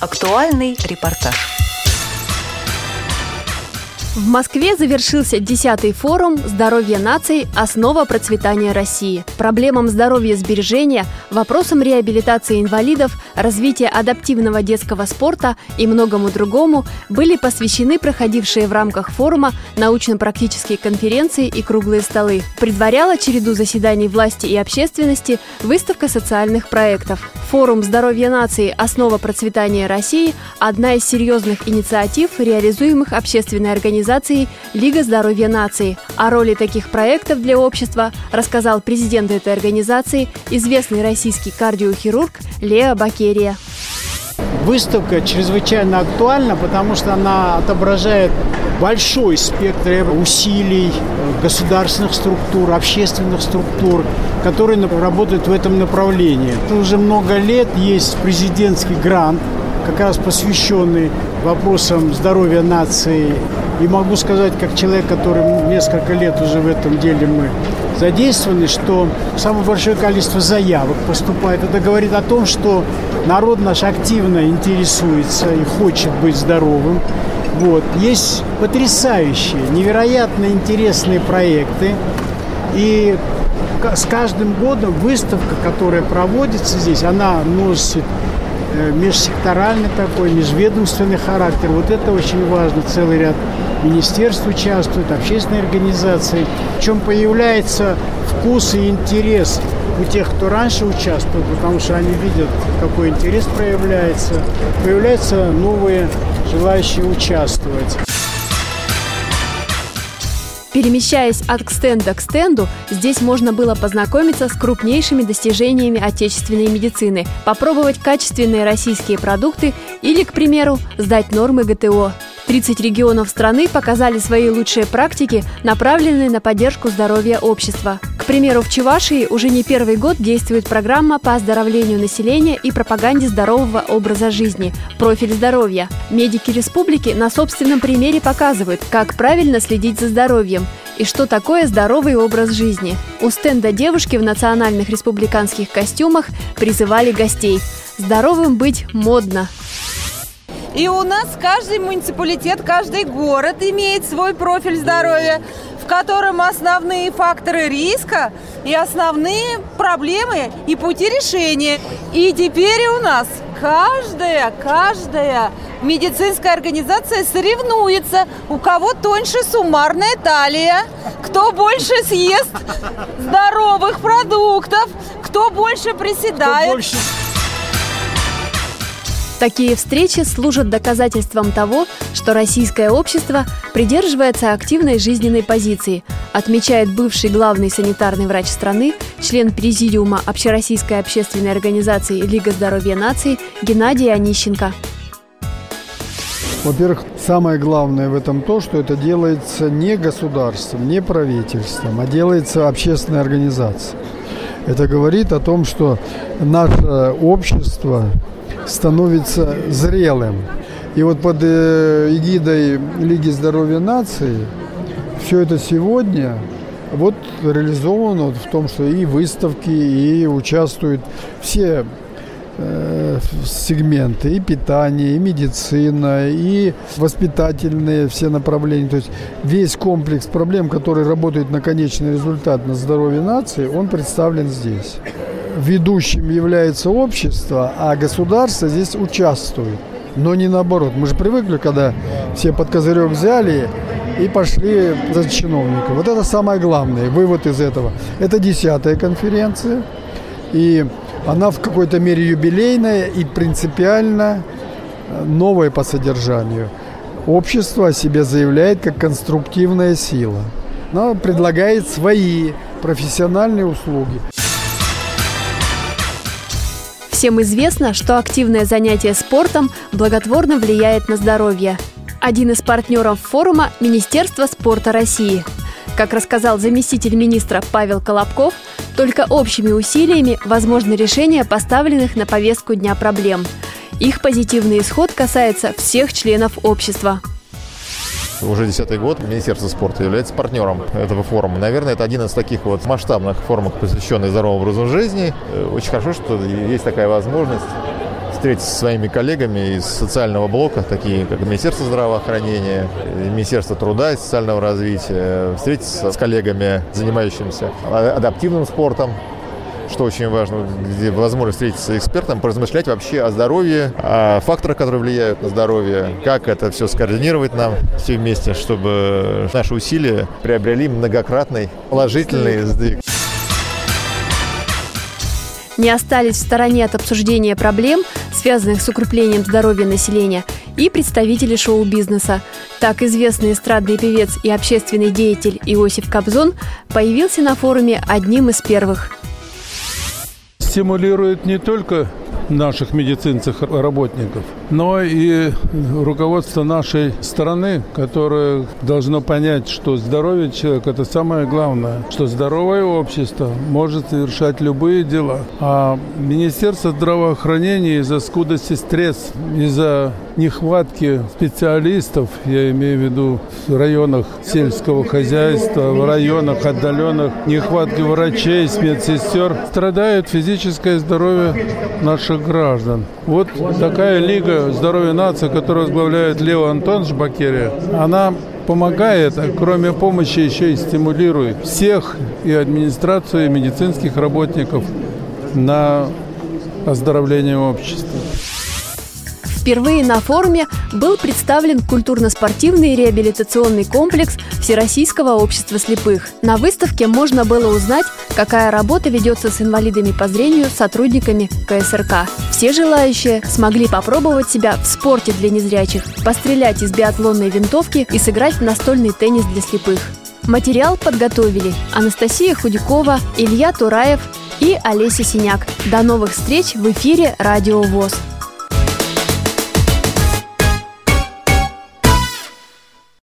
Актуальный репортаж. В Москве завершился 10-й форум «Здоровье наций. Основа процветания России». Проблемам здоровья сбережения, вопросам реабилитации инвалидов, развития адаптивного детского спорта и многому другому были посвящены проходившие в рамках форума научно-практические конференции и круглые столы. Предваряла череду заседаний власти и общественности выставка социальных проектов. Форум «Здоровье нации. Основа процветания России» – одна из серьезных инициатив, реализуемых общественной организацией «Лига здоровья нации». О роли таких проектов для общества рассказал президент этой организации, известный российский кардиохирург Лео Бакерия. Выставка чрезвычайно актуальна, потому что она отображает большой спектр усилий государственных структур, общественных структур, которые работают в этом направлении. Уже много лет есть президентский грант, как раз посвященный вопросам здоровья нации и могу сказать, как человек, который несколько лет уже в этом деле мы задействованы, что самое большое количество заявок поступает. Это говорит о том, что народ наш активно интересуется и хочет быть здоровым. Вот. Есть потрясающие, невероятно интересные проекты. И с каждым годом выставка, которая проводится здесь, она носит межсекторальный такой, межведомственный характер. Вот это очень важно. Целый ряд министерств участвует, общественные организации. В чем появляется вкус и интерес у тех, кто раньше участвовал, потому что они видят, какой интерес проявляется. Появляются новые желающие участвовать. Перемещаясь от стенда к стенду, здесь можно было познакомиться с крупнейшими достижениями отечественной медицины, попробовать качественные российские продукты или, к примеру, сдать нормы ГТО. 30 регионов страны показали свои лучшие практики, направленные на поддержку здоровья общества. К примеру, в Чувашии уже не первый год действует программа по оздоровлению населения и пропаганде здорового образа жизни «Профиль здоровья». Медики республики на собственном примере показывают, как правильно следить за здоровьем и что такое здоровый образ жизни. У стенда девушки в национальных республиканских костюмах призывали гостей. Здоровым быть модно. И у нас каждый муниципалитет, каждый город имеет свой профиль здоровья, в котором основные факторы риска и основные проблемы и пути решения. И теперь у нас каждая, каждая медицинская организация соревнуется, у кого тоньше суммарная талия, кто больше съест здоровых продуктов, кто больше приседает. Кто больше... Такие встречи служат доказательством того, что российское общество придерживается активной жизненной позиции, отмечает бывший главный санитарный врач страны, член Президиума Общероссийской общественной организации Лига здоровья наций Геннадий Онищенко. Во-первых, самое главное в этом то, что это делается не государством, не правительством, а делается общественной организацией. Это говорит о том, что наше общество становится зрелым. И вот под э, эгидой Лиги здоровья нации все это сегодня вот реализовано в том, что и выставки, и участвуют все э, сегменты, и питание, и медицина, и воспитательные все направления. То есть весь комплекс проблем, который работает на конечный результат на здоровье нации, он представлен здесь ведущим является общество, а государство здесь участвует. Но не наоборот. Мы же привыкли, когда все под козырек взяли и пошли за чиновников. Вот это самое главное, вывод из этого. Это десятая конференция, и она в какой-то мере юбилейная и принципиально э, новая по содержанию. Общество о себе заявляет как конструктивная сила. Она предлагает свои профессиональные услуги. Всем известно, что активное занятие спортом благотворно влияет на здоровье. Один из партнеров форума – Министерство спорта России. Как рассказал заместитель министра Павел Колобков, только общими усилиями возможно решение поставленных на повестку дня проблем. Их позитивный исход касается всех членов общества. Уже десятый год Министерство спорта является партнером этого форума. Наверное, это один из таких вот масштабных форумов, посвященных здоровому образу жизни. Э, очень хорошо, что есть такая возможность встретиться со своими коллегами из социального блока, такие как Министерство здравоохранения, Министерство труда и социального развития, встретиться с коллегами, занимающимися адаптивным спортом, что очень важно, где возможность встретиться с экспертом, поразмышлять вообще о здоровье, о факторах, которые влияют на здоровье, как это все скоординировать нам все вместе, чтобы наши усилия приобрели многократный положительный сдвиг. Не остались в стороне от обсуждения проблем, связанных с укреплением здоровья населения, и представители шоу-бизнеса. Так известный эстрадный певец и общественный деятель Иосиф Кобзон появился на форуме одним из первых стимулирует не только наших медицинских работников, но и руководство нашей страны, которое должно понять, что здоровье человека – это самое главное, что здоровое общество может совершать любые дела. А Министерство здравоохранения из-за скудости средств, из-за нехватки специалистов, я имею в виду в районах сельского хозяйства, в районах отдаленных, нехватки врачей, медсестер, страдает физическое здоровье наших граждан. Вот такая лига здоровья нации, которую возглавляет Лео Антонович Бакерия, она помогает, а кроме помощи еще и стимулирует всех и администрацию, и медицинских работников на оздоровление общества. Впервые на форуме был представлен культурно-спортивный реабилитационный комплекс Всероссийского общества слепых. На выставке можно было узнать, какая работа ведется с инвалидами по зрению сотрудниками КСРК. Все желающие смогли попробовать себя в спорте для незрячих, пострелять из биатлонной винтовки и сыграть в настольный теннис для слепых. Материал подготовили Анастасия Худякова, Илья Тураев и Олеся Синяк. До новых встреч в эфире «Радио ВОЗ».